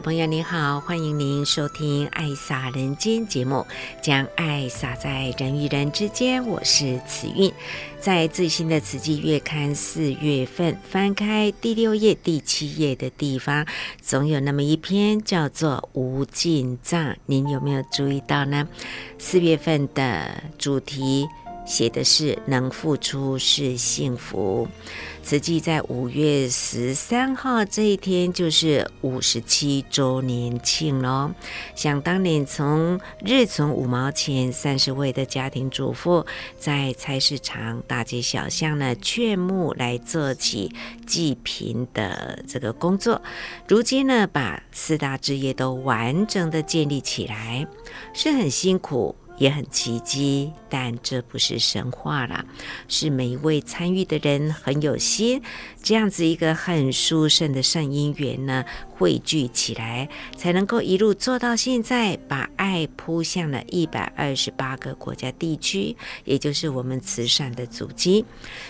朋友，您好，欢迎您收听《爱洒人间》节目，将爱洒在人与人之间。我是慈韵，在最新的《慈济月刊》四月份，翻开第六页、第七页的地方，总有那么一篇叫做《无尽藏》，您有没有注意到呢？四月份的主题写的是“能付出是幸福”。慈济在五月十三号这一天就是五十七周年庆喽。想当年从日存五毛钱，三十位的家庭主妇在菜市场大街小巷呢劝募来做起济贫的这个工作，如今呢把四大志业都完整的建立起来，是很辛苦。也很奇迹，但这不是神话了，是每一位参与的人很有心，这样子一个很殊胜的善因缘呢，汇聚起来，才能够一路做到现在，把爱铺向了一百二十八个国家地区，也就是我们慈善的足迹。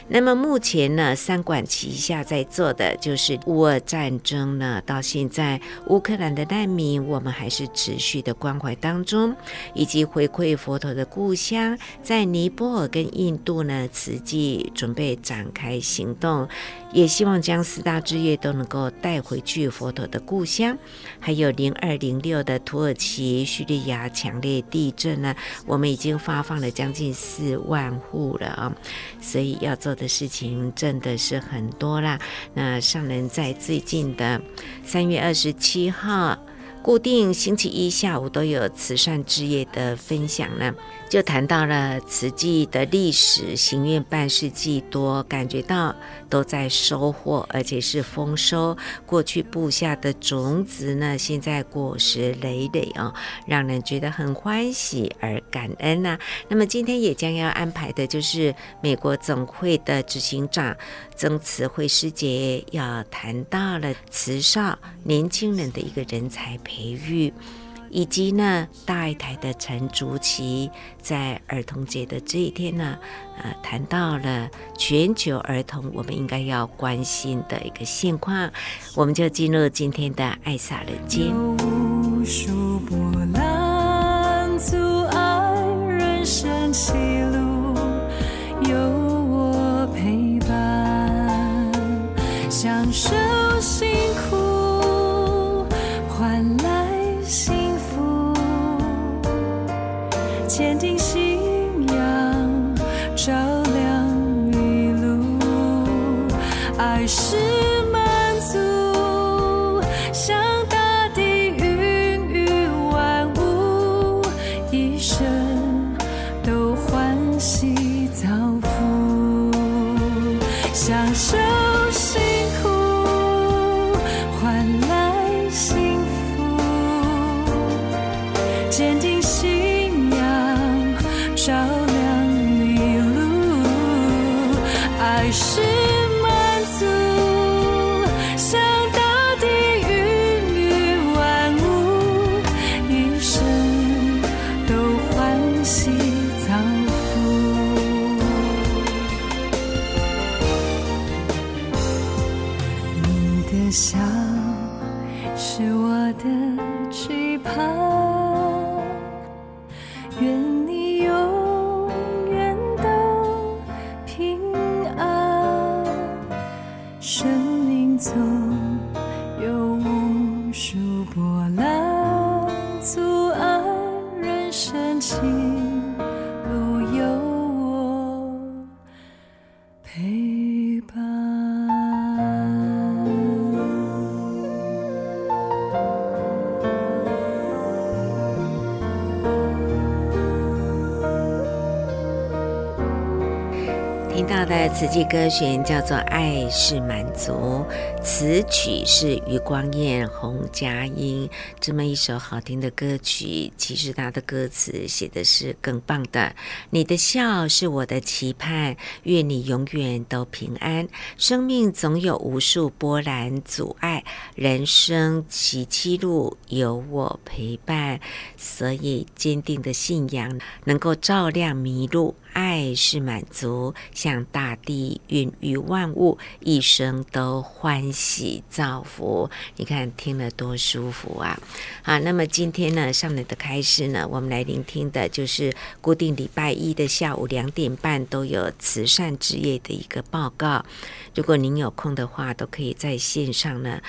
那么目前呢，三管齐下在做的就是乌俄战争呢，到现在乌克兰的难民，我们还是持续的关怀当中，以及回馈。佛陀的故乡在尼泊尔跟印度呢，慈济准备展开行动，也希望将四大志业都能够带回去佛陀的故乡。还有零二零六的土耳其叙利亚强烈地震呢，我们已经发放了将近四万户了啊，所以要做的事情真的是很多啦。那上人在最近的三月二十七号。固定星期一下午都有慈善志业的分享呢，就谈到了慈济的历史，行愿半世纪多，感觉到都在收获，而且是丰收。过去布下的种子呢，现在果实累累啊、哦，让人觉得很欢喜而感恩呐、那么今天也将要安排的就是美国总会的执行长曾慈慧师姐要谈到了慈少年轻人的一个人才培育，以及呢，大爱台的陈竹琪在儿童节的这一天呢，呃，谈到了全球儿童我们应该要关心的一个现况，我们就进入今天的爱洒人间。有我陪伴，享受幸福。到的慈济歌选叫做《爱是满足》，词曲是余光艳、洪佳音，这么一首好听的歌曲。其实它的歌词写的是更棒的。你的笑是我的期盼，愿你永远都平安。生命总有无数波澜阻碍，人生崎岖路有我陪伴，所以坚定的信仰能够照亮迷路。爱是满足，向大地孕育万物，一生都欢喜造福。你看，听了多舒服啊！好，那么今天呢，上来的开示呢，我们来聆听的就是固定礼拜一的下午两点半都有慈善之夜的一个报告。如果您有空的话，都可以在线上呢。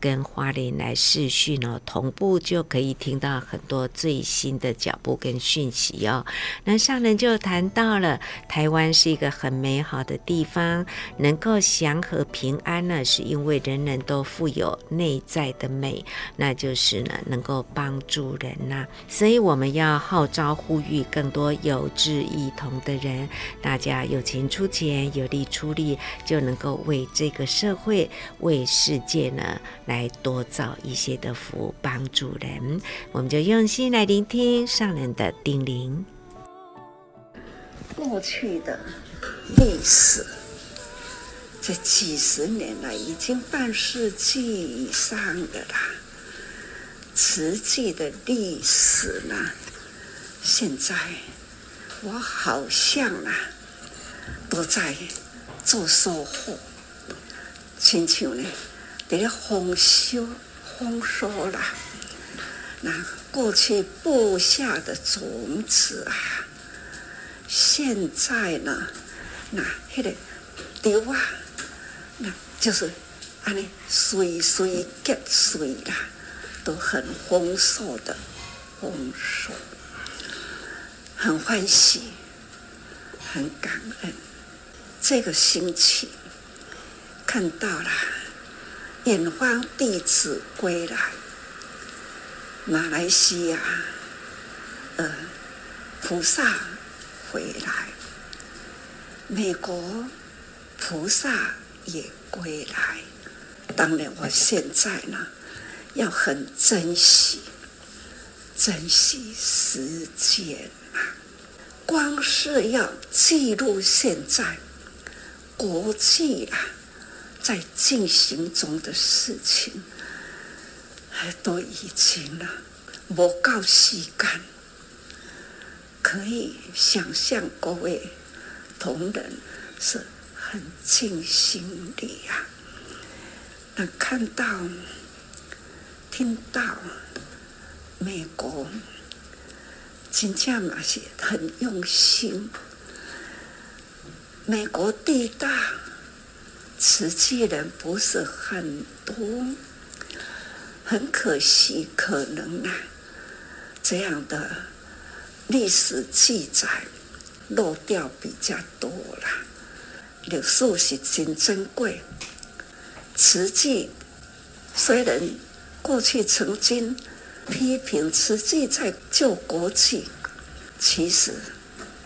跟花莲来视讯哦，同步就可以听到很多最新的脚步跟讯息哦。那上人就谈到了台湾是一个很美好的地方，能够祥和平安呢，是因为人人都富有内在的美，那就是呢能够帮助人呐、所以我们要号召呼吁更多有志一同的人，大家有钱出钱，有力出力，就能够为这个社会、为世界呢。来多造一些的福，帮助人，我们就用心来聆听上人的叮咛。过去的历史，这几十年来已经半世纪以上的啦。实际的历史呢，现在我好像啊，都在做收获，亲像呢。给它丰收，丰收了。那过去播下的种子啊，现在呢，那那个丢啊，那就是啊，你水水结水啦，都很丰收的丰收，很欢喜，很感恩。这个星期看到了。远方弟子归来，马来西亚，呃，菩萨回来，美国菩萨也归来。当然，我现在呢，要很珍惜，珍惜时间啊！光是要记录现在国际啊。在进行中的事情，都已经了，无够时间，可以想象各位同仁是很尽心力呀。能看到、听到美国，真正嘛是很用心，美国地大。瓷器人不是很多，很可惜，可能啊，这样的历史记载漏掉比较多了。历史是真珍贵，瓷器虽然过去曾经批评瓷器在救国际，其实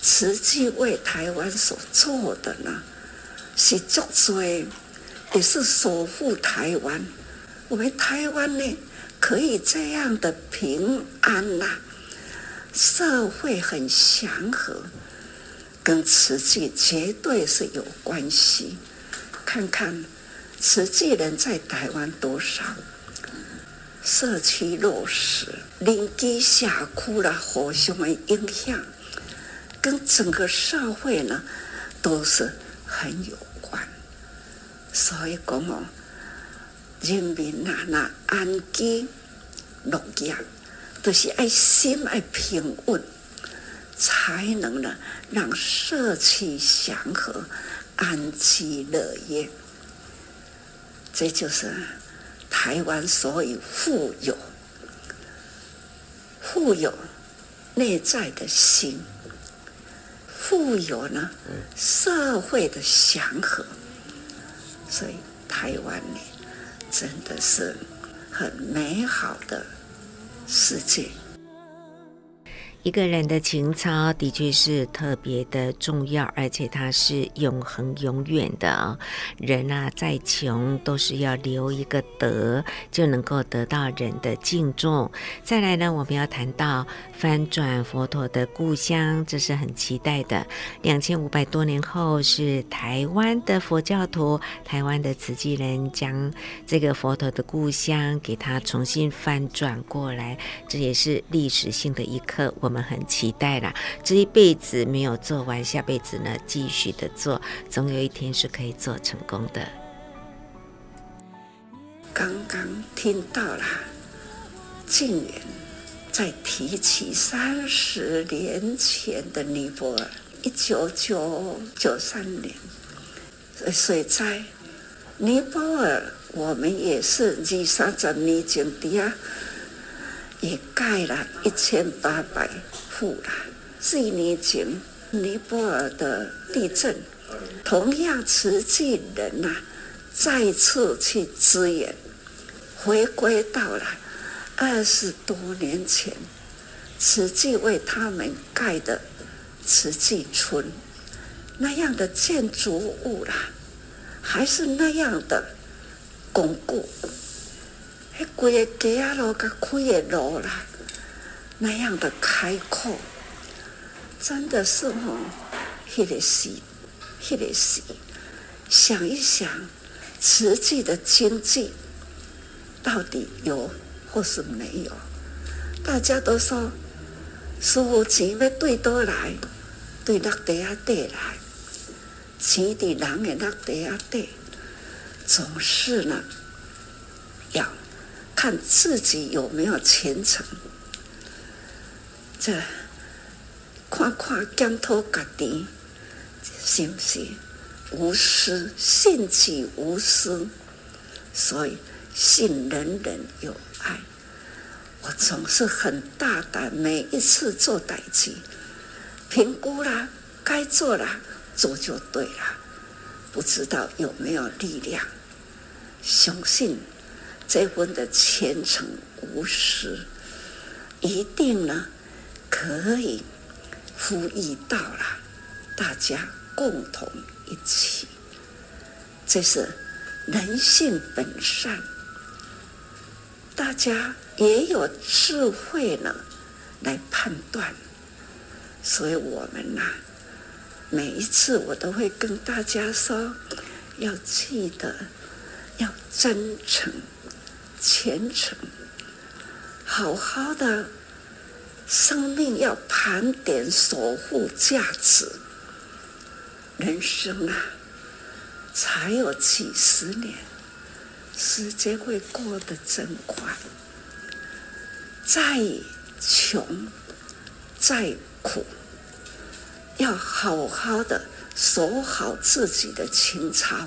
瓷器为台湾所做的呢，是足罪，也是守护台湾。我们台湾呢，可以这样的平安呐、社会很祥和，跟慈济绝对是有关系。看看慈济人在台湾多少，社区落实，邻居社区了，互相的影响，跟整个社会呢，都是。很有，所以讲哦，人民呐，那安居乐业，都是爱心爱平稳，才能呢让社区祥和、安居乐业。这就是台湾所以富有、富有内在的心。富有呢，社会的祥和，所以台湾呢，真的是很美好的世界。一个人的情操的确是特别的重要，而且它是永恒、永远的。人啊，再穷都是要留一个德，就能够得到人的敬重。再来呢，我们要谈到翻转佛陀的故乡，这是很期待的。两千五百多年后，是台湾的佛教徒、台湾的慈济人将这个佛陀的故乡给他重新翻转过来，这也是历史性的一刻。我我们很期待啦，这一辈子没有做完，下辈子呢继续的做，总有一天是可以做成功的。刚刚听到了静远在提起三十年前的尼泊尔，一九九九三年，所以在尼泊尔，我们也是二三十年前的。也盖了一千八百户了。四年前尼泊尔的地震，同样慈济人呐、再次去支援，回归到了二十多年前，慈济为他们盖的慈济村，那样的建筑物啦，还是那样的巩固。那规个街啊路，甲开的路啦，那样的开阔，真的是吼，迄个是，迄个是，想一想，实际的经济到底有或是没有？大家都说，师父钱要对倒来，对落地啊底来，钱伫人的落地啊底，总是呢，要。看自己有没有虔诚，这看看检讨家己，是不是无私？信己无私，所以信人人有爱。我总是很大胆，每一次做代志，评估了该做了，做就对了。不知道有没有力量，相信。这份的虔诚无私，一定呢可以呼吁到了大家共同一起。这是人性本善，大家也有智慧呢来判断。所以我们呐，每一次我都会跟大家说，要记得要真诚。虔诚，好好的生命要盘点守护价值。人生啊，才有几十年，时间会过得真快。再穷再苦，要好好的守好自己的情操。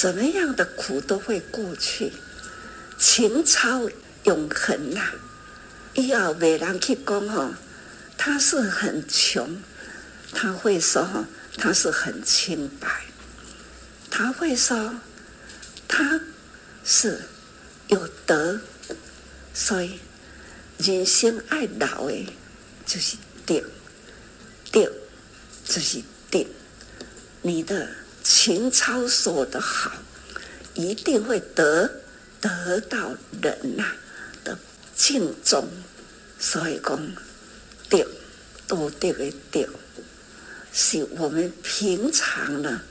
怎么样的苦都会过去，情操永恒呐、啊！以后没人去讲吼，他是很穷，他会说他是很清白，他会说他是有德，所以人生爱老诶，就是定，定就是定，你的。情操守得好，一定会得得到人呐的敬重。所以讲，德道德的德，是我们平常呢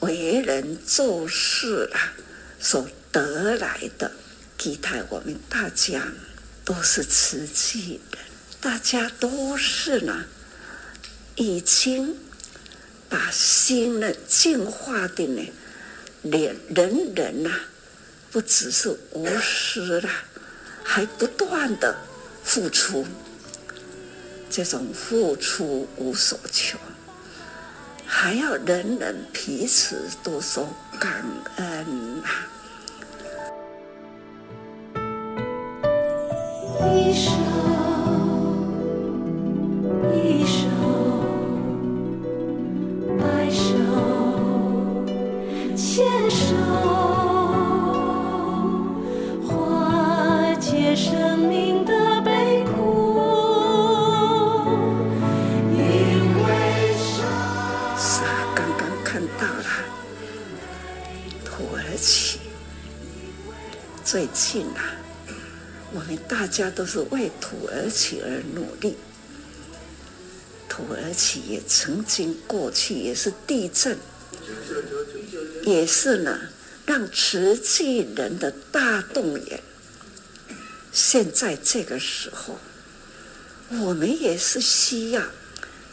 为人做事啊所得来的。期待我们大家都是慈济人，大家都是呢已经。把心呢净化的呢，连人人呐、不只是无私啦，还不断的付出，这种付出无所求，还要人人彼此都说感恩呐、啊。一生最近啊，我们大家都是为土耳其而努力。土耳其也曾经过去也是地震，也是呢，让慈济人的大动员。现在这个时候，我们也是需要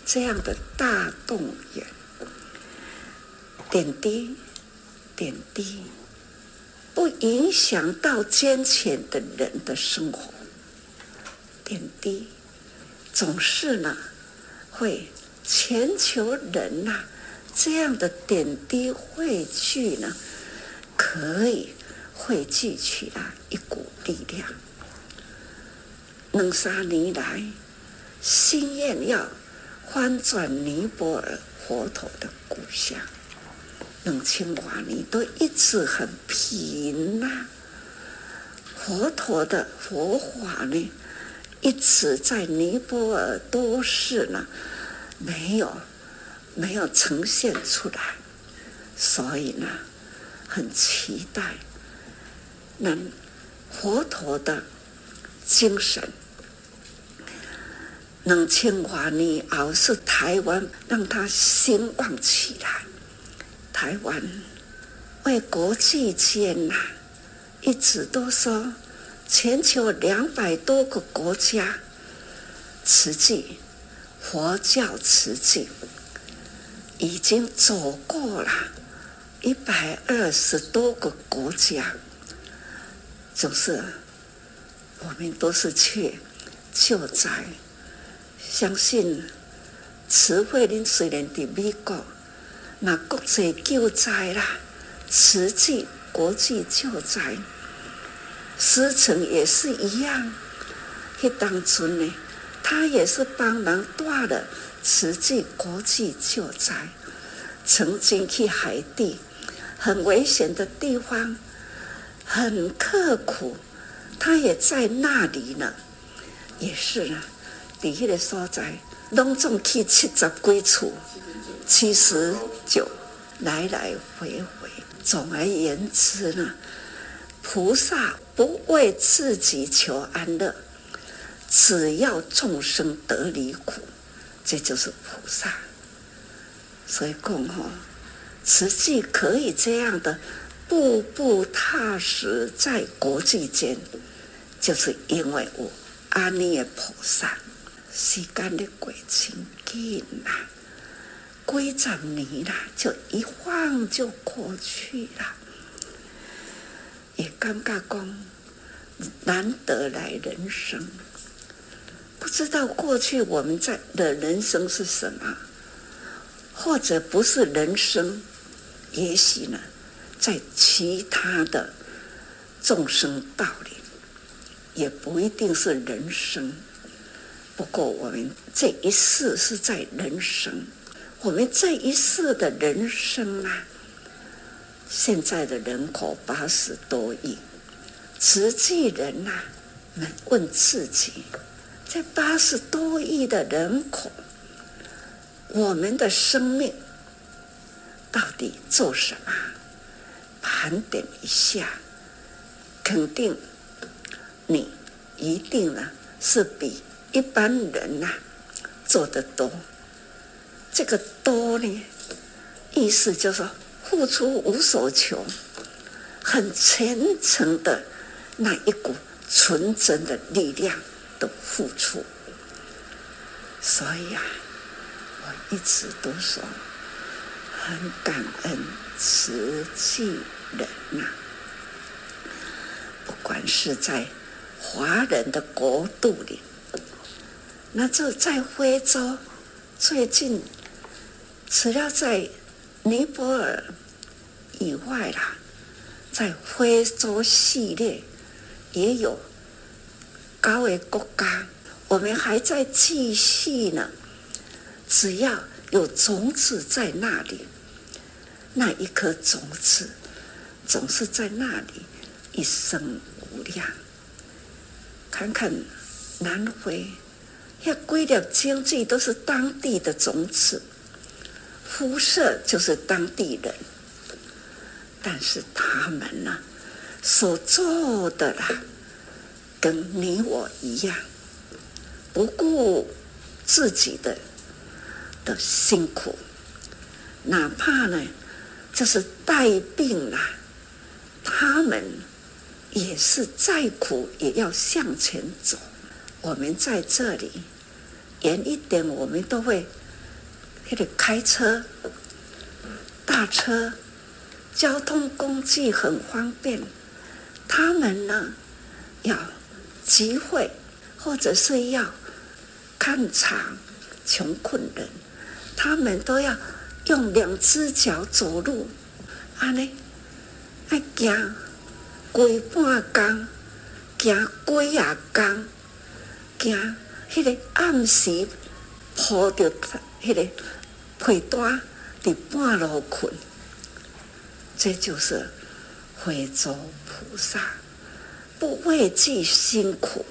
这样的大动员，点滴点滴，不影响到艰浅的人的生活，点滴。总是呢，会全球人呐、啊，这样的点滴汇聚呢，可以汇聚起来一股力量。两三年来，心愿要翻转尼泊尔佛陀的故乡，两千多年都一直很平呐、啊。佛陀的佛法呢，一直在尼泊尔都是呢，没有没有呈现出来，所以呢，很期待能佛陀的。精神，两千多年后是台湾让它兴旺起来。台湾为国际间呐，一直都说全球两百多个国家，慈济佛教慈济已经走过了一百二十多个国家，就是。我们都是去救灾，相信慈惠您虽然在美国，那国际救灾啦，慈济国际救灾，师承也是一样。去当村呢，他也是帮忙带了慈济国际救灾，曾经去海地很危险的地方，很刻苦。他也在那里呢，也是呢。底下的所在，拢总去七十几处，七十九来来回回。总而言之呢，菩萨不为自己求安乐，只要众生得离苦，这就是菩萨。所以讲哈，实际可以这样的步步踏实在国际间。就是因为我阿弥陀菩萨，时间的鬼情紧呐，几十年啦，就一晃就过去了。也感觉讲难得来人生，不知道过去我们在的人生是什么，或者不是人生，也许呢，在其他的众生道里。也不一定是人生，不过我们这一世是在人生，我们这一世的人生啊，现在的人口八十多亿，实际人呐、啊，们问自己，这八十多亿的人口，我们的生命到底做什么？盘点一下，肯定。你一定呢是比一般人呐、做得多。这个多呢，意思就是说付出无所求，很虔诚的那一股纯真的力量的付出。所以啊，我一直都说很感恩慈济人呐、不管是在。华人的国度里，那这在非洲，最近除了在尼泊尔以外啦，在非洲系列也有高维国家，我们还在继续呢。只要有种子在那里，那一颗种子总是在那里一生无量。看看南非，要归了经济都是当地的种子，肤色就是当地人，但是他们呢，所做的啦，跟你我一样，不顾自己的的辛苦，哪怕呢，就是带病啦，他们也是再苦也要向前走。我们在这里远一点，我们都会给你开车、大车，交通工具很方便。他们呢，要集会或者是要看场，穷困人，他们都要用两只脚走路，安尼，爱行规半工，行几啊工，行迄个暗时铺着迄个会单伫半路困，这就是非洲。菩萨不畏惧辛苦，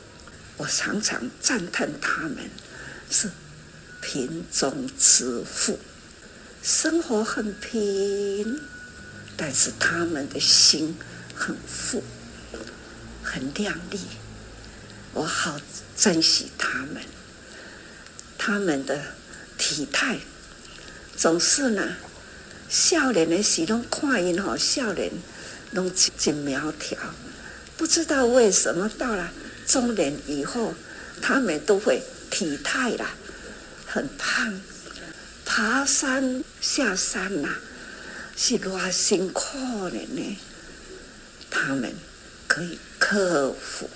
我常常赞叹他们是贫中之富，生活很贫，但是他们的心很富，很亮丽，我好珍惜他们。他们的体态总是呢，少年的时拢看因吼，少年。都真苗条，不知道为什么到了中年以后，他们都会体态啦，很胖，爬山下山呐、啊，是偌辛苦的呢。他们可以克服，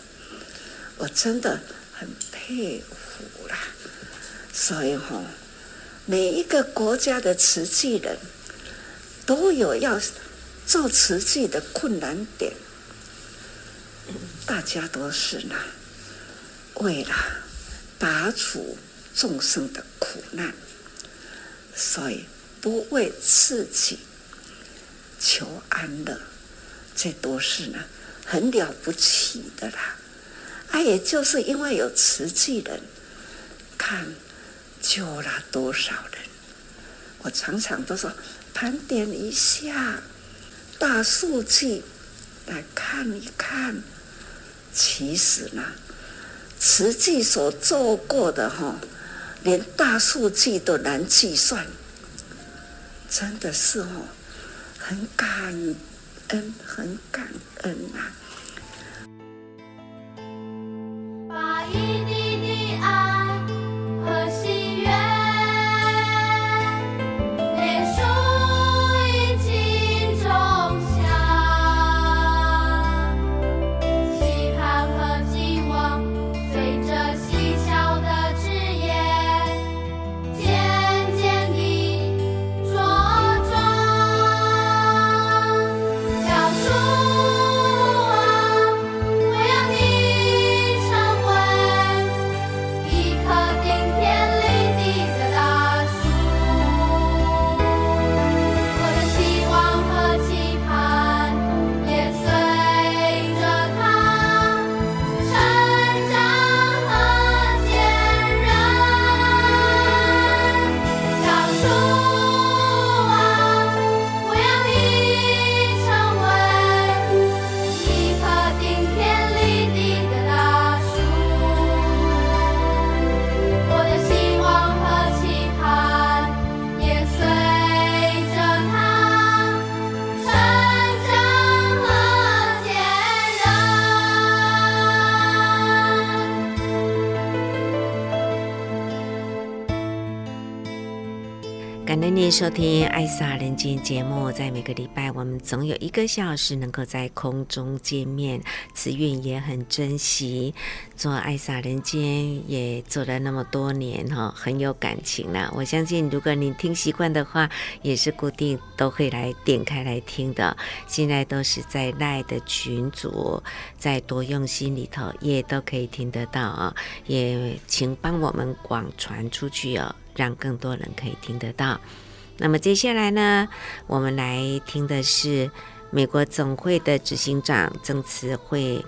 我真的很佩服啦。所以吼，每一个国家的慈济人都有要。做慈济的困难点，大家都是呢，为了拔除众生的苦难，所以不为自己求安乐，这都是呢很了不起的啦。啊，也就是因为有慈济人，看救了多少人，我常常都说盘点一下。大数据来看一看，其实呢，实际所做过的哈，连大数据都难计算，真的是哦，很感恩，很感恩啊。收听《爱洒人间》节目，在每个礼拜，我们总有一个小时能够在空中见面。慈韵也很珍惜做《爱洒人间》，也做了那么多年哈，很有感情了。我相信，如果你听习惯的话，也是固定都会来点开来听的。现在都是在赖的群组，在多用心里头也都可以听得到啊。也请帮我们广传出去哦，让更多人可以听得到。那么接下来呢，我们来听的是美国总会的执行长曾慈惠。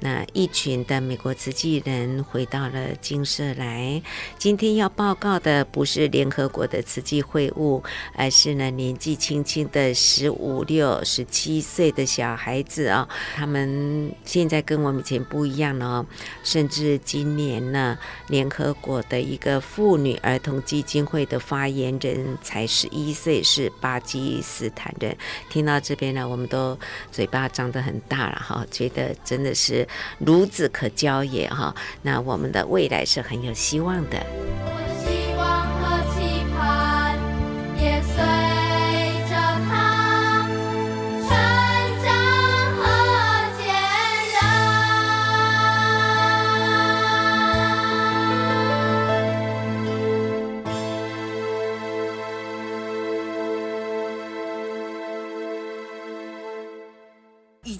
那一群的美国慈济人回到了金舍来，今天要报告的不是联合国的慈济会务，而是呢年纪轻轻的十五六、十七岁的小孩子啊、哦，他们现在跟我们以前不一样了哦，甚至今年呢，联合国的一个妇女儿童基金会的发言人才十一岁，是巴基斯坦人。听到这边呢，我们都嘴巴张得很大了哈，觉得真的是。孺子可教也哈，那我们的未来是很有希望的。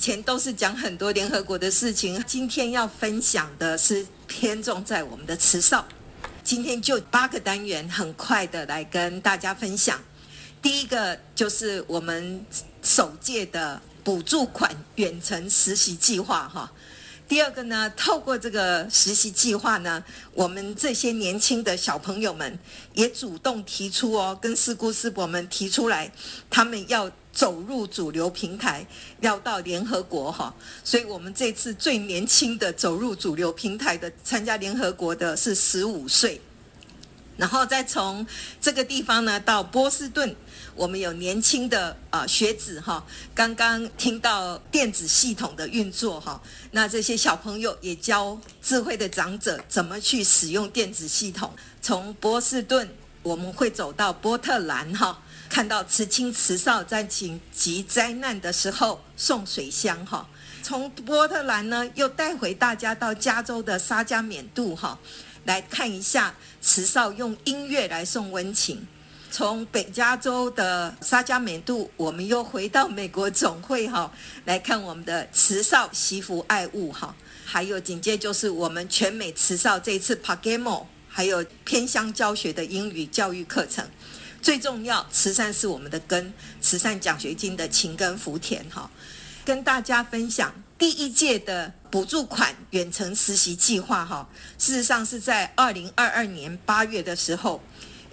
前都是讲很多联合国的事情，今天要分享的是偏重在我们的慈少。今天就八个单元，很快的来跟大家分享。第一个就是我们首届的补助款远程实习计划，哈。第二个呢，透过这个实习计划呢，我们这些年轻的小朋友们也主动提出哦，跟师姑师伯们提出来，他们要。走入主流平台，要到联合国哈，所以我们这次最年轻的走入主流平台的参加联合国的是十五岁，然后再从这个地方呢到波士顿，我们有年轻的啊学子哈，刚刚听到电子系统的运作哈，那这些小朋友也教智慧的长者怎么去使用电子系统。从波士顿我们会走到波特兰哈。看到慈亲慈少在紧急灾难的时候送水箱哈，从波特兰呢又带回大家到加州的沙加缅度哈，来看一下慈少用音乐来送温情。从北加州的沙加缅度，我们又回到美国总会哈，来看我们的慈少惜福爱物哈，还有紧接就是我们全美慈少这次 Pagamo，还有偏乡教学的英语教育课程。最重要，慈善是我们的根。慈善奖学金的勤耕福田，哈，跟大家分享第一届的补助款远程实习计划，哈，事实上是在二零二二年八月的时候，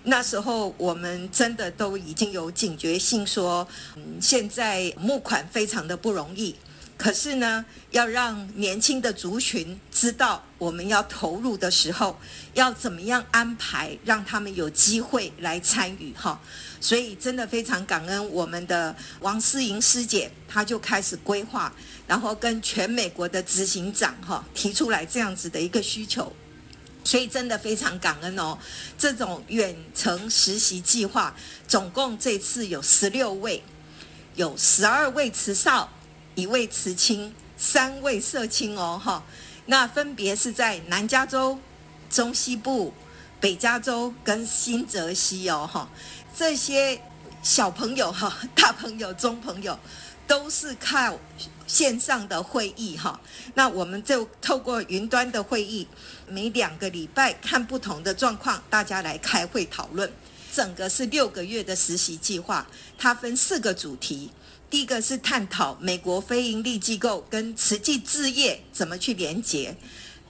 那时候我们真的都已经有警觉性，说，嗯，现在募款非常的不容易。可是呢，要让年轻的族群知道我们要投入的时候，要怎么样安排，让他们有机会来参与哈。所以真的非常感恩我们的王思莹师姐，她就开始规划，然后跟全美国的执行长哈提出来这样子的一个需求。所以真的非常感恩哦，这种远程实习计划，总共这次有十六位，有十二位慈少。一位慈亲，三位社青哦，哈，那分别是在南加州、中西部、北加州跟新泽西哦，哈，这些小朋友哈、大朋友、中朋友都是靠线上的会议哈，那我们就透过云端的会议，每两个礼拜看不同的状况，大家来开会讨论。整个是六个月的实习计划，它分四个主题。第一个是探讨美国非营利机构跟慈济置业怎么去连结；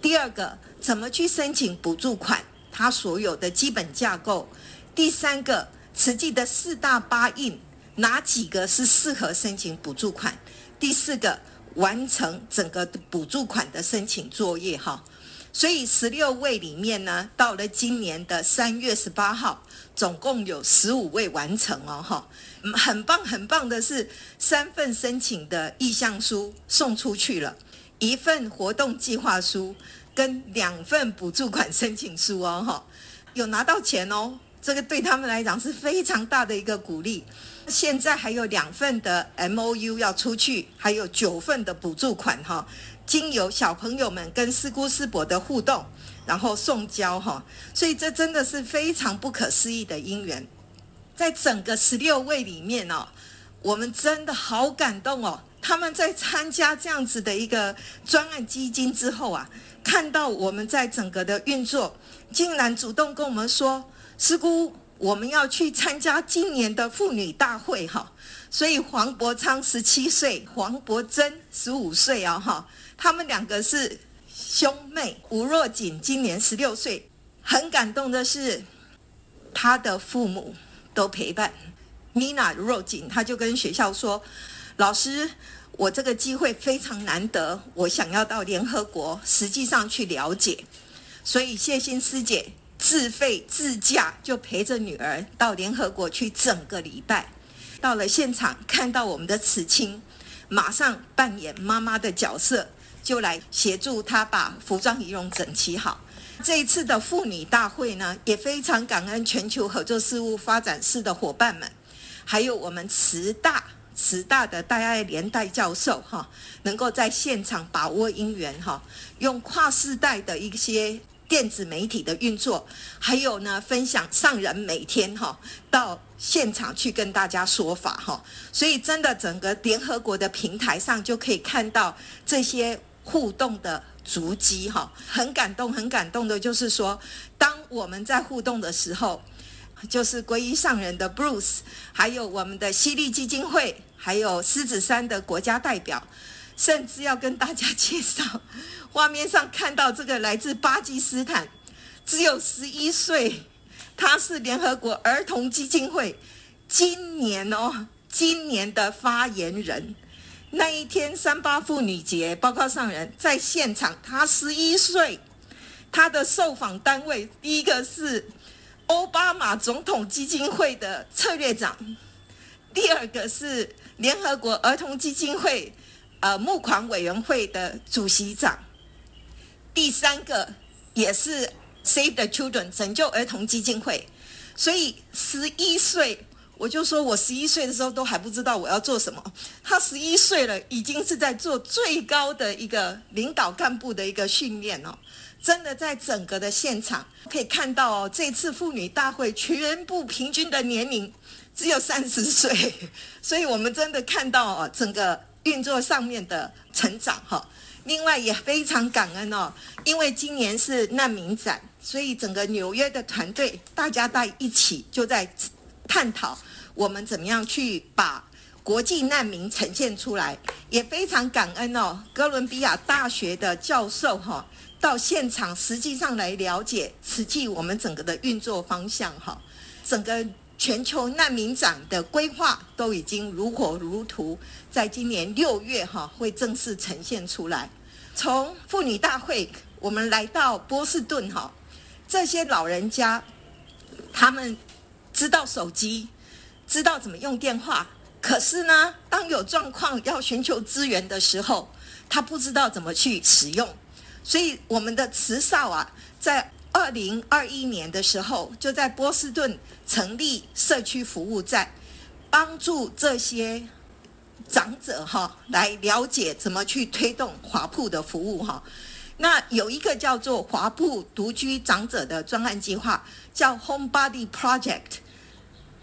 第二个，怎么去申请补助款，它所有的基本架构；第三个，慈济的四大八印哪几个是适合申请补助款；第四个，完成整个补助款的申请作业。哈，所以十六位里面呢，到了今年的三月十八号，总共有十五位完成哦。哈。很棒，很棒的是，三份申请的意向书送出去了，一份活动计划书跟两份补助款申请书哦，哈，有拿到钱哦，这个对他们来讲是非常大的一个鼓励。现在还有两份的 MOU 要出去，还有九份的补助款哈，经由小朋友们跟师姑师伯的互动，然后送交哈，所以这真的是非常不可思议的因缘。在整个十六位里面哦，我们真的好感动哦！他们在参加这样子的一个专案基金之后啊，看到我们在整个的运作，竟然主动跟我们说：“师姑，我们要去参加今年的妇女大会哈。”所以黄伯昌十七岁，黄伯珍十五岁啊哈，他们两个是兄妹。吴若锦今年十六岁，很感动的是，他的父母都陪伴。米娜若锦，他就跟学校说：“老师，我这个机会非常难得，我想要到联合国实际上去了解，所以谢欣师姐自费自驾就陪着女儿到联合国去整个礼拜。到了现场，看到我们的慈青，马上扮演妈妈的角色，就来协助她把服装仪容整齐好。这一次的妇女大会呢，也非常感恩全球合作事务发展室的伙伴们。”还有我们慈大慈大的戴爱莲戴教授哈，能够在现场把握因缘哈，用跨世代的一些电子媒体的运作，还有呢分享上人每天哈到现场去跟大家说法哈，所以真的整个联合国的平台上就可以看到这些互动的足迹哈，很感动很感动的就是说，当我们在互动的时候。就是皈依上人的 Bruce，还有我们的西利基金会，还有狮子山的国家代表，甚至要跟大家介绍，画面上看到这个来自巴基斯坦，只有十一岁，他是联合国儿童基金会今年哦，今年的发言人。那一天三八妇女节，报告上人在现场，他十一岁，他的受访单位第一个是。奥巴马总统基金会的策略长，第二个是联合国儿童基金会呃募款委员会的主席长，第三个也是 Save the Children 拯救儿童基金会，所以十一岁我就说我十一岁的时候都还不知道我要做什么，他十一岁了已经是在做最高的一个领导干部的一个训练哦。真的在整个的现场可以看到哦，这次妇女大会全部平均的年龄只有三十岁，所以我们真的看到哦，整个运作上面的成长哈。另外也非常感恩哦，因为今年是难民展，所以整个纽约的团队大家在一起就在探讨我们怎么样去把国际难民呈现出来，也非常感恩哦，哥伦比亚大学的教授哈。到现场实际上来了解实际我们整个的运作方向哈，整个全球难民展的规划都已经如火如荼，在今年六月哈会正式呈现出来。从妇女大会我们来到波士顿哈，这些老人家他们知道手机，知道怎么用电话，可是呢，当有状况要寻求资源的时候，他不知道怎么去使用。所以，我们的慈少啊，在二零二一年的时候，就在波士顿成立社区服务站，帮助这些长者哈来了解怎么去推动华埠的服务哈。那有一个叫做华埠独居长者的专案计划，叫 Home Body Project，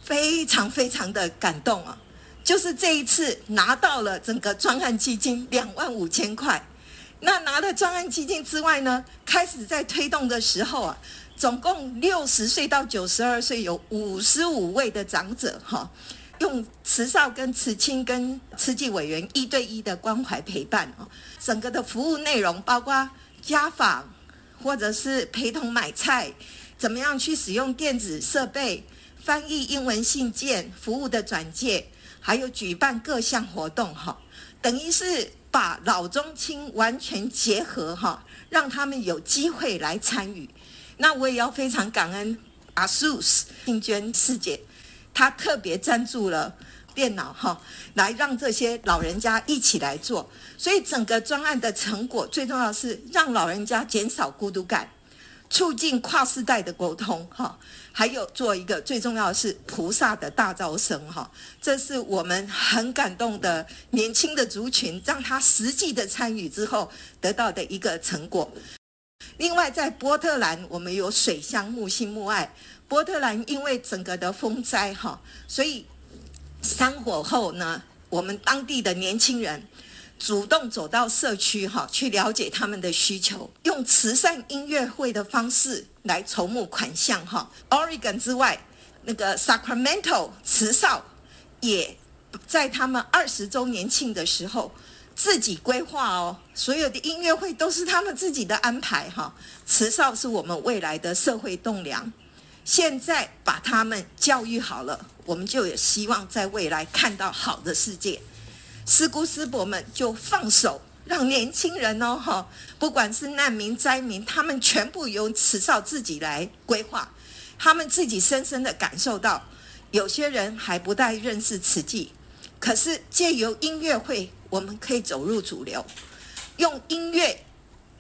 非常非常的感动啊！就是这一次拿到了整个专案基金两万五千块。那拿了专案基金之外呢，开始在推动的时候啊，总共六十岁到九十二岁有五十五位的长者哈，用慈少跟慈亲跟慈济委员一对一的关怀陪伴啊，整个的服务内容包括家访，或者是陪同买菜，怎么样去使用电子设备，翻译英文信件，服务的转介，还有举办各项活动哈，等于是。把老中青完全结合哈，让他们有机会来参与。那我也要非常感恩阿苏斯庆娟师姐，她特别赞助了电脑哈，来让这些老人家一起来做。所以整个专案的成果最重要是让老人家减少孤独感。促进跨世代的沟通，哈，还有做一个最重要是菩萨的大招生，哈，这是我们很感动的年轻的族群，让他实际的参与之后得到的一个成果。另外，在波特兰，我们有水乡木心木爱。波特兰因为整个的风灾，哈，所以山火后呢，我们当地的年轻人。主动走到社区哈，去了解他们的需求，用慈善音乐会的方式来筹募款项哈。Oregon 之外，那个 Sacramento 慈少也在他们二十周年庆的时候，自己规划哦，所有的音乐会都是他们自己的安排哈。慈少是我们未来的社会栋梁，现在把他们教育好了，我们就有希望在未来看到好的世界。师姑师伯们就放手，让年轻人哦哈，不管是难民灾民，他们全部由慈少自己来规划，他们自己深深的感受到，有些人还不太认识慈济。可是借由音乐会，我们可以走入主流，用音乐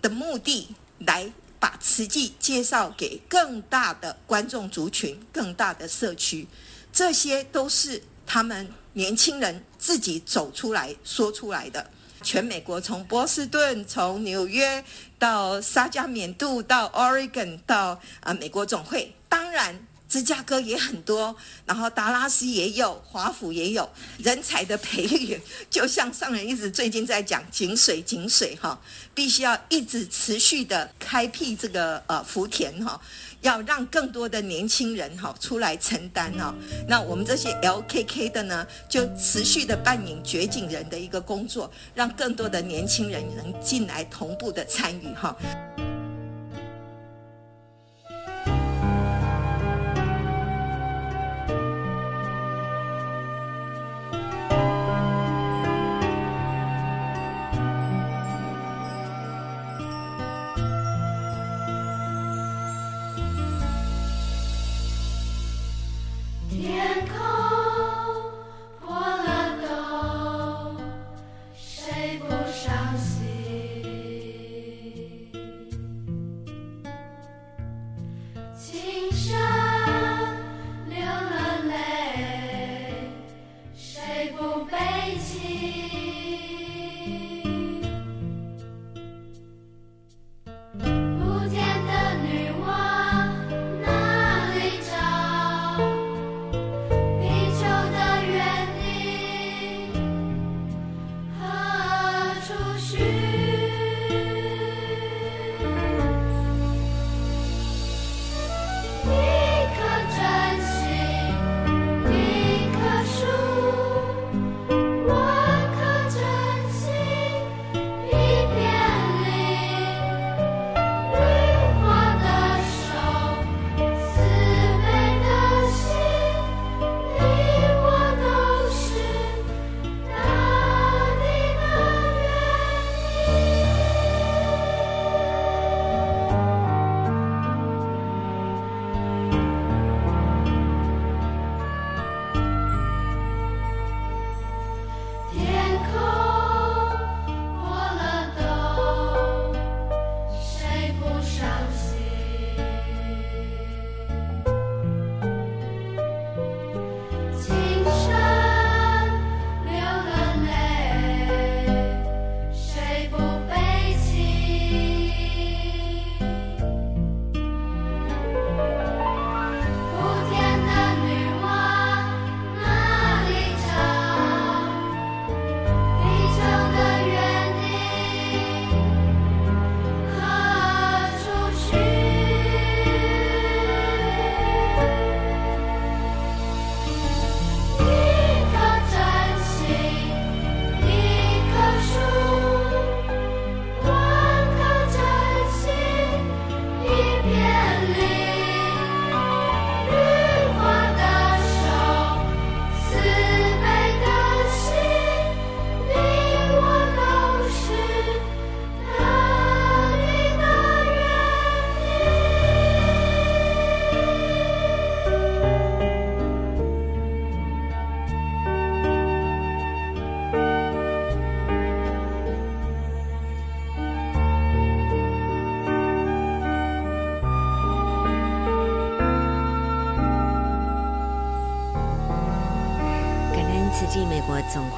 的目的来把慈济介绍给更大的观众族群、更大的社区，这些都是他们年轻人自己走出来说出来的。全美国，从波士顿、从纽约到沙加缅度，到 Oregon，到啊美国总会，当然。芝加哥也很多，然后达拉斯也有，华府也有，人才的培育，就像上人一直最近在讲井水井水哈，必须要一直持续的开辟这个呃福田哈，要让更多的年轻人哈出来承担哈，那我们这些 LKK 的呢，就持续的扮演掘井人的一个工作，让更多的年轻人能进来同步的参与哈。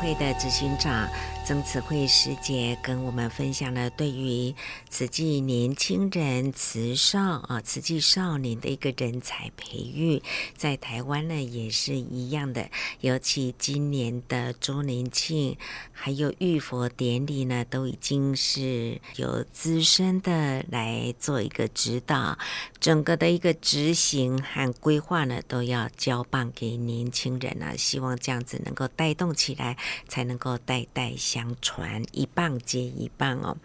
会的执行长曾慈慧师姐跟我们分享了对于慈济年轻人慈少啊，慈济少年的一个人才培育，在台湾呢也是一样的。尤其今年的周年庆还有浴佛典礼呢，都已经是有资深的来做一个指导，整个的一个执行和规划呢，都要交棒给年轻人啊。希望这样子能够带动。起来，才能够代代相相传，一棒接一棒哦。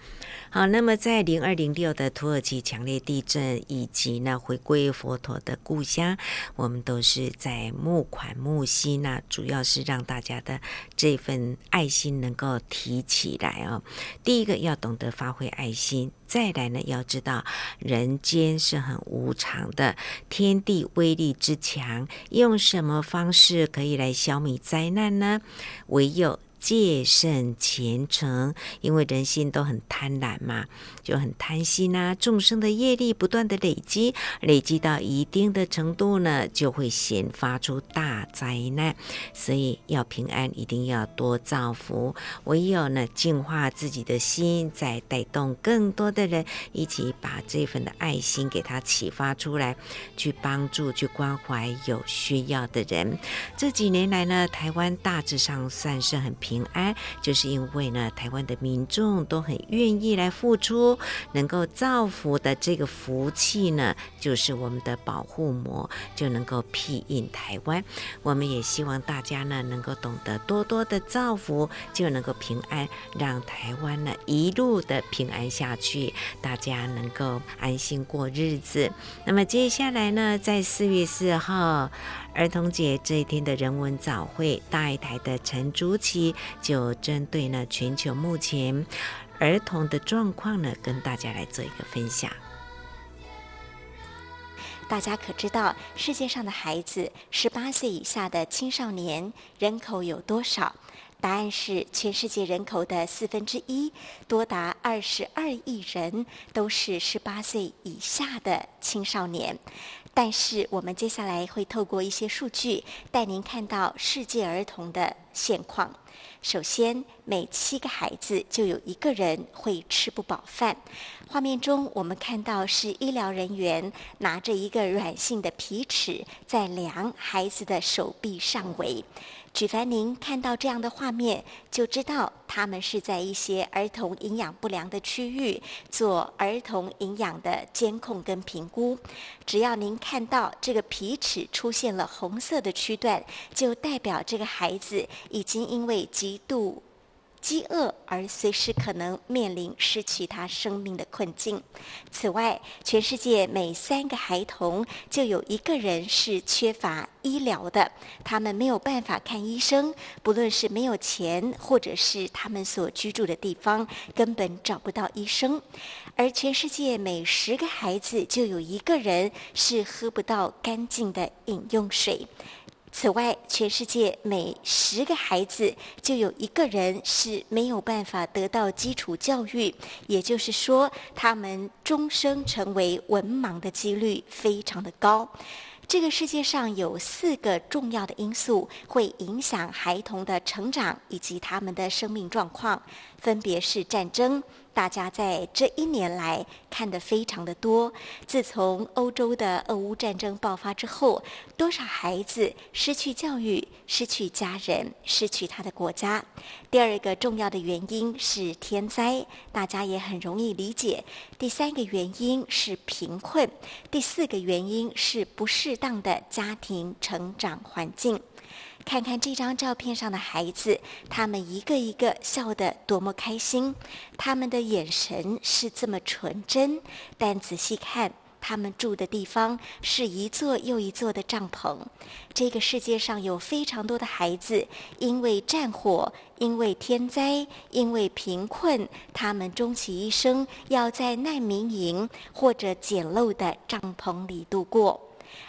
好，那么在零二零六的土耳其强烈地震，以及呢回归佛陀的故乡，我们都是在募款募息，那主要是让大家的这份爱心能够提起来哦。第一个要懂得发挥爱心，再来呢要知道人间是很无常的，天地威力之强，用什么方式可以来消弭灾难呢？唯有。戒慎虔诚，因为人心都很贪婪嘛，就很贪心呐、啊。众生的业力不断的累积，累积到一定的程度呢，就会显发出大灾难。所以要平安，一定要多造福。唯有呢，净化自己的心，再带动更多的人一起把这份的爱心给他启发出来，去帮助、去关怀有需要的人。这几年来呢，台湾大致上算是很平。平安，就是因为呢，台湾的民众都很愿意来付出，能够造福的这个福气呢，就是我们的保护膜就能够庇荫台湾。我们也希望大家呢，能够懂得多多的造福，就能够平安，让台湾呢一路的平安下去，大家能够安心过日子。那么接下来呢，在四月四号。儿童节这一天的人文早会，大爱台的陈竹琪就针对呢全球目前儿童的状况呢，跟大家来做一个分享。大家可知道世界上的孩子，十八岁以下的青少年人口有多少？答案是全世界人口的四分之一，多达二十二亿人都是十八岁以下的青少年。但是，我们接下来会透过一些数据，带您看到世界儿童的现况。首先，每七个孩子就有一个人会吃不饱饭。画面中，我们看到是医疗人员拿着一个软性的皮尺，在量孩子的手臂上围。举凡您看到这样的画面，就知道他们是在一些儿童营养不良的区域做儿童营养的监控跟评估。只要您看到这个皮尺出现了红色的区段，就代表这个孩子已经因为极度饥饿而随时可能面临失去他生命的困境。此外，全世界每三个孩童就有一个人是缺乏医疗的，他们没有办法看医生，不论是没有钱，或者是他们所居住的地方根本找不到医生。而全世界每十个孩子就有一个人是喝不到干净的饮用水。此外，全世界每十个孩子就有一个人是没有办法得到基础教育，也就是说，他们终生成为文盲的几率非常的高。这个世界上有四个重要的因素会影响孩童的成长以及他们的生命状况，分别是战争。大家在这一年来看得非常的多。自从欧洲的俄乌战争爆发之后，多少孩子失去教育、失去家人、失去他的国家。第二个重要的原因是天灾，大家也很容易理解。第三个原因是贫困，第四个原因是不适当的家庭成长环境。看看这张照片上的孩子，他们一个一个笑得多么开心，他们的眼神是这么纯真。但仔细看，他们住的地方是一座又一座的帐篷。这个世界上有非常多的孩子，因为战火、因为天灾、因为贫困，他们终其一生要在难民营或者简陋的帐篷里度过。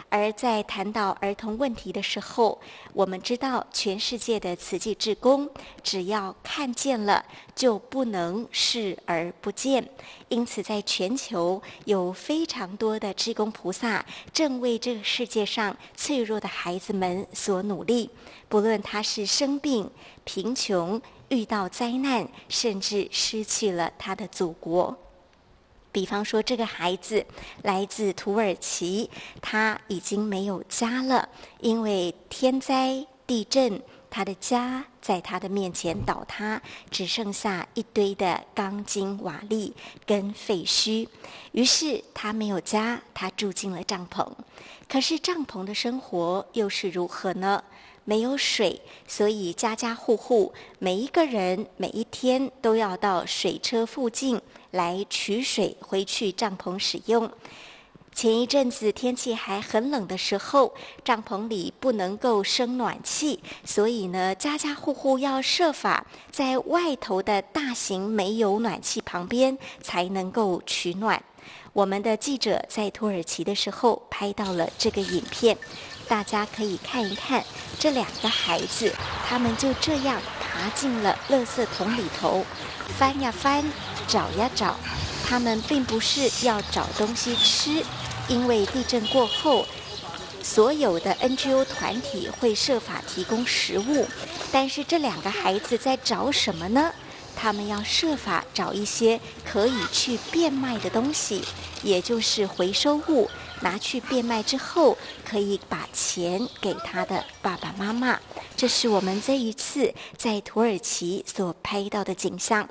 而在谈到儿童问题的时候，我们知道全世界的慈济志工，只要看见了，就不能视而不见。因此，在全球有非常多的志工菩萨，正为这个世界上脆弱的孩子们所努力。不论他是生病、贫穷、遇到灾难，甚至失去了他的祖国。比方说，这个孩子来自土耳其，他已经没有家了，因为天灾地震，他的家在他的面前倒塌，只剩下一堆的钢筋瓦砾跟废墟。于是他没有家，他住进了帐篷。可是帐篷的生活又是如何呢？没有水，所以家家户户每一个人每一天都要到水车附近来取水回去帐篷使用。前一阵子天气还很冷的时候，帐篷里不能够生暖气，所以呢，家家户户要设法在外头的大型煤油暖气旁边才能够取暖。我们的记者在土耳其的时候拍到了这个影片。大家可以看一看这两个孩子，他们就这样爬进了垃圾桶里头，翻呀翻，找呀找。他们并不是要找东西吃，因为地震过后，所有的 NGO 团体会设法提供食物。但是这两个孩子在找什么呢？他们要设法找一些可以去变卖的东西，也就是回收物。拿去变卖之后，可以把钱给他的爸爸妈妈。这是我们这一次在土耳其所拍到的景象。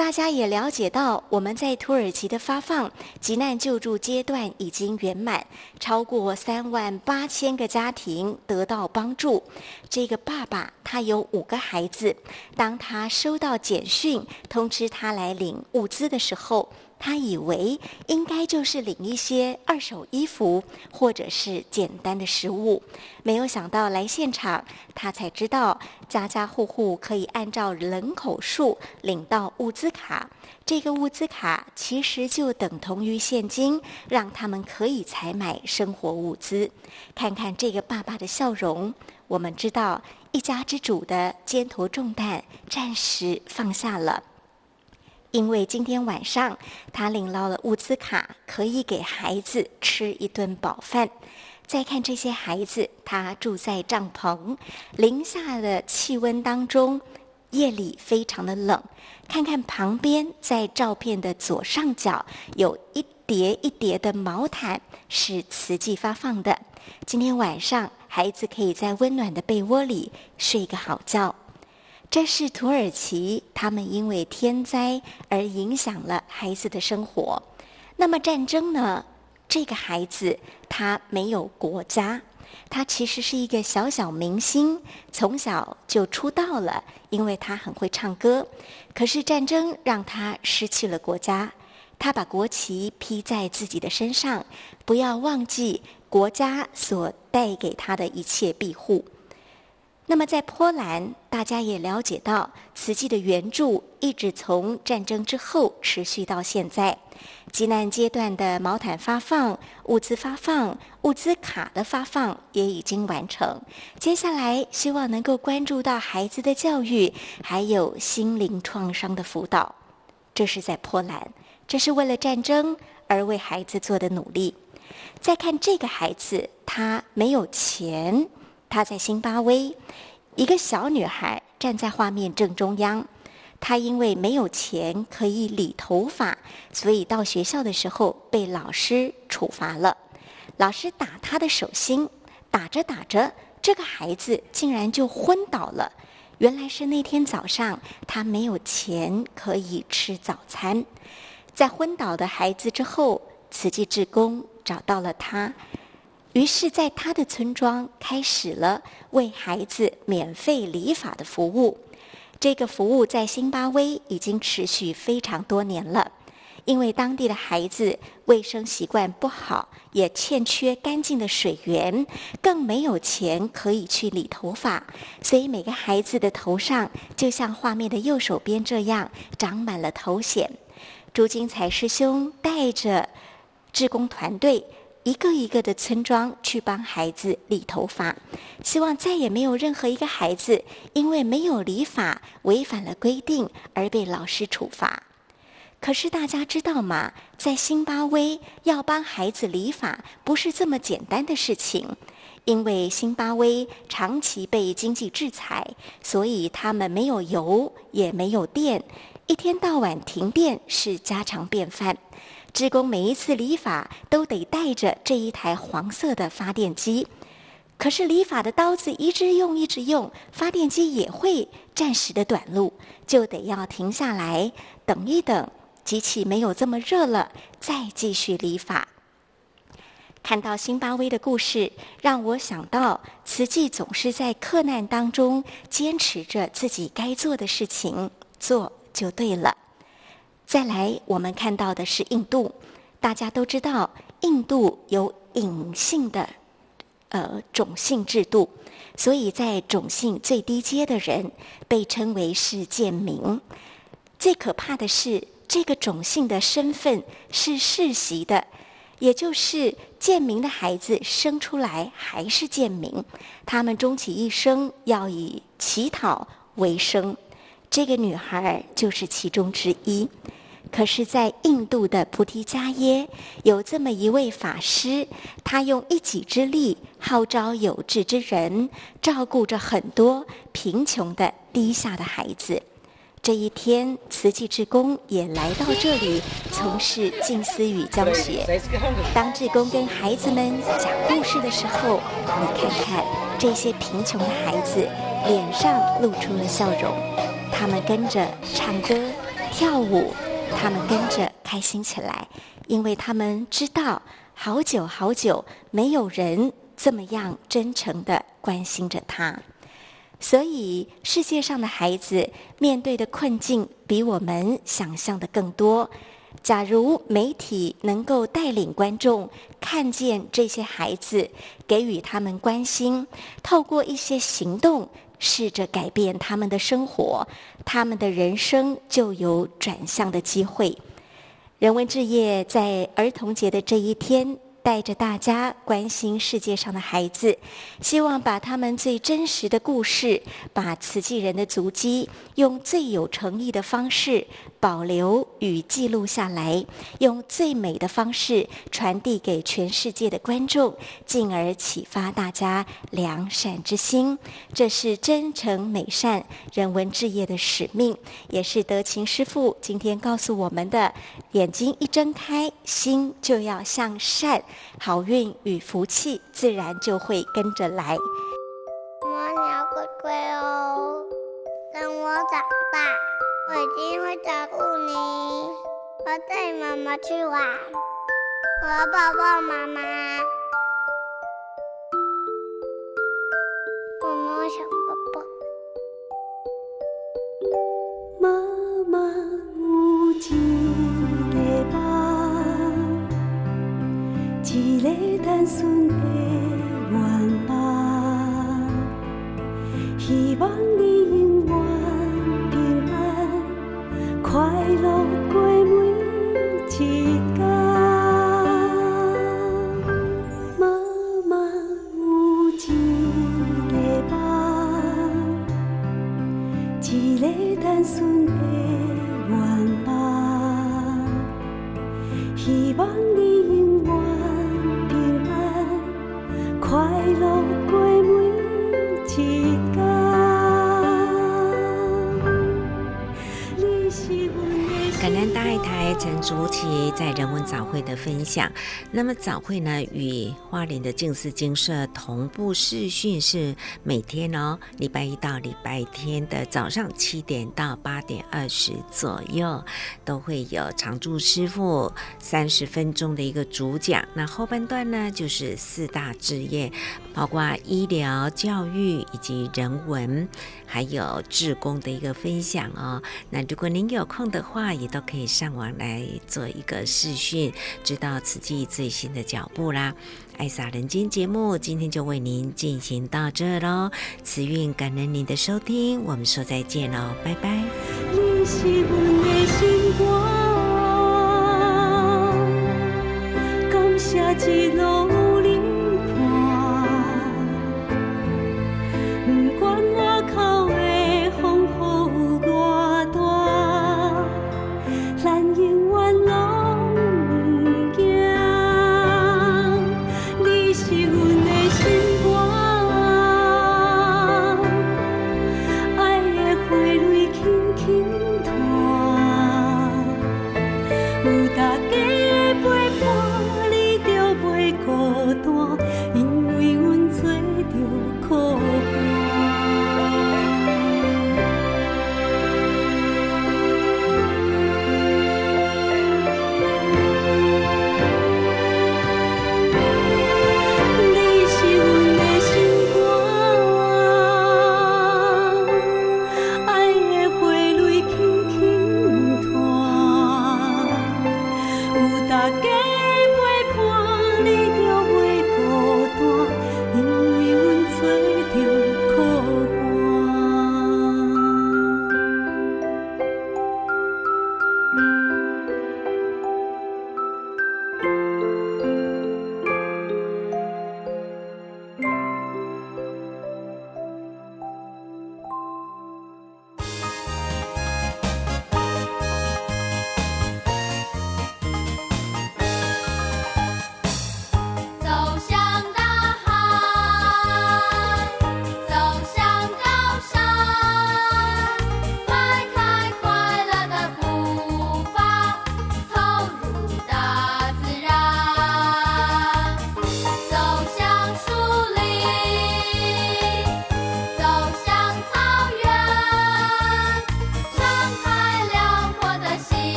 大家也了解到，我们在土耳其的发放急难救助阶段已经圆满，超过三万八千个家庭得到帮助。这个爸爸他有五个孩子，当他收到简讯通知他来领物资的时候，他以为应该就是领一些二手衣服或者是简单的食物，没有想到来现场，他才知道家家户户可以按照人口数领到物资卡。这个物资卡其实就等同于现金，让他们可以采买生活物资。看看这个爸爸的笑容，我们知道一家之主的肩头重担暂时放下了。因为今天晚上他领到了物资卡，可以给孩子吃一顿饱饭。再看这些孩子，他住在帐篷，零下的气温当中，夜里非常的冷。看看旁边，在照片的左上角，有一叠一叠的毛毯，是慈济发放的。今天晚上，孩子可以在温暖的被窝里睡个好觉。这是土耳其，他们因为天灾而影响了孩子的生活。那么战争呢？这个孩子他没有国家，他其实是一个小小明星，从小就出道了，因为他很会唱歌。可是战争让他失去了国家，他把国旗披在自己的身上，不要忘记国家所带给他的一切庇护。那么，在波兰，大家也了解到，慈济的援助一直从战争之后持续到现在。急难阶段的毛毯发放、物资发放、物资卡的发放也已经完成。接下来，希望能够关注到孩子的教育，还有心灵创伤的辅导。这是在波兰，这是为了战争而为孩子做的努力。再看这个孩子，他没有钱。她在辛巴威，一个小女孩站在画面正中央。她因为没有钱可以理头发，所以到学校的时候被老师处罚了。老师打她的手心，打着打着，这个孩子竟然就昏倒了。原来是那天早上她没有钱可以吃早餐。在昏倒的孩子之后，慈济志工找到了她。于是，在他的村庄开始了为孩子免费理发的服务。这个服务在辛巴威已经持续非常多年了。因为当地的孩子卫生习惯不好，也欠缺干净的水源，更没有钱可以去理头发，所以每个孩子的头上就像画面的右手边这样长满了头癣。朱金才师兄带着志工团队。一个一个的村庄去帮孩子理头发，希望再也没有任何一个孩子因为没有理发违反了规定而被老师处罚。可是大家知道吗？在辛巴威要帮孩子理发不是这么简单的事情，因为辛巴威长期被经济制裁，所以他们没有油也没有电，一天到晚停电是家常便饭。职工每一次理发都得带着这一台黄色的发电机，可是理发的刀子一直用一直用，发电机也会暂时的短路，就得要停下来等一等，机器没有这么热了，再继续理发。看到辛巴威的故事，让我想到慈济总是在克难当中坚持着自己该做的事情，做就对了。再来，我们看到的是印度，大家都知道，印度有隐性的呃种姓制度，所以在种姓最低阶的人被称为是贱民。最可怕的是，这个种姓的身份是世袭的。也就是贱民的孩子生出来还是贱民，他们终其一生要以乞讨为生。这个女孩就是其中之一。可是，在印度的菩提迦耶，有这么一位法师，他用一己之力号召有志之人，照顾着很多贫穷的低下的孩子。这一天，慈济志工也来到这里从事静思语教学。当志工跟孩子们讲故事的时候，你看看这些贫穷的孩子脸上露出了笑容，他们跟着唱歌跳舞，他们跟着开心起来，因为他们知道好久好久没有人这么样真诚地关心着他。所以，世界上的孩子面对的困境比我们想象的更多。假如媒体能够带领观众看见这些孩子，给予他们关心，透过一些行动，试着改变他们的生活，他们的人生就有转向的机会。人文置业在儿童节的这一天。带着大家关心世界上的孩子，希望把他们最真实的故事，把慈济人的足迹，用最有诚意的方式保留与记录下来，用最美的方式传递给全世界的观众，进而启发大家良善之心。这是真诚美善人文志业的使命，也是德勤师父今天告诉我们的：眼睛一睁开，心就要向善。好运与福气自然就会跟着来。我鸟乖乖哦，等我长大，我一定会照顾你。我带妈妈去玩，我要抱抱妈妈。我妈想抱抱。妈妈有一一个单纯的愿望，希望你永远平安快乐过每一天。妈妈有一个梦，一个单纯的愿望，希望你竹琪在人文早会的分享。那么早会呢，与花莲的静思精舍同步视讯，是每天哦，礼拜一到礼拜天的早上七点到八点二十左右，都会有常驻师傅三十分钟的一个主讲。那后半段呢，就是四大志业，包括医疗、教育以及人文。还有志工的一个分享哦，那如果您有空的话，也都可以上网来做一个视讯，知道慈济最新的脚步啦。爱洒人间节目今天就为您进行到这喽，慈运感恩您的收听，我们说再见喽，拜拜。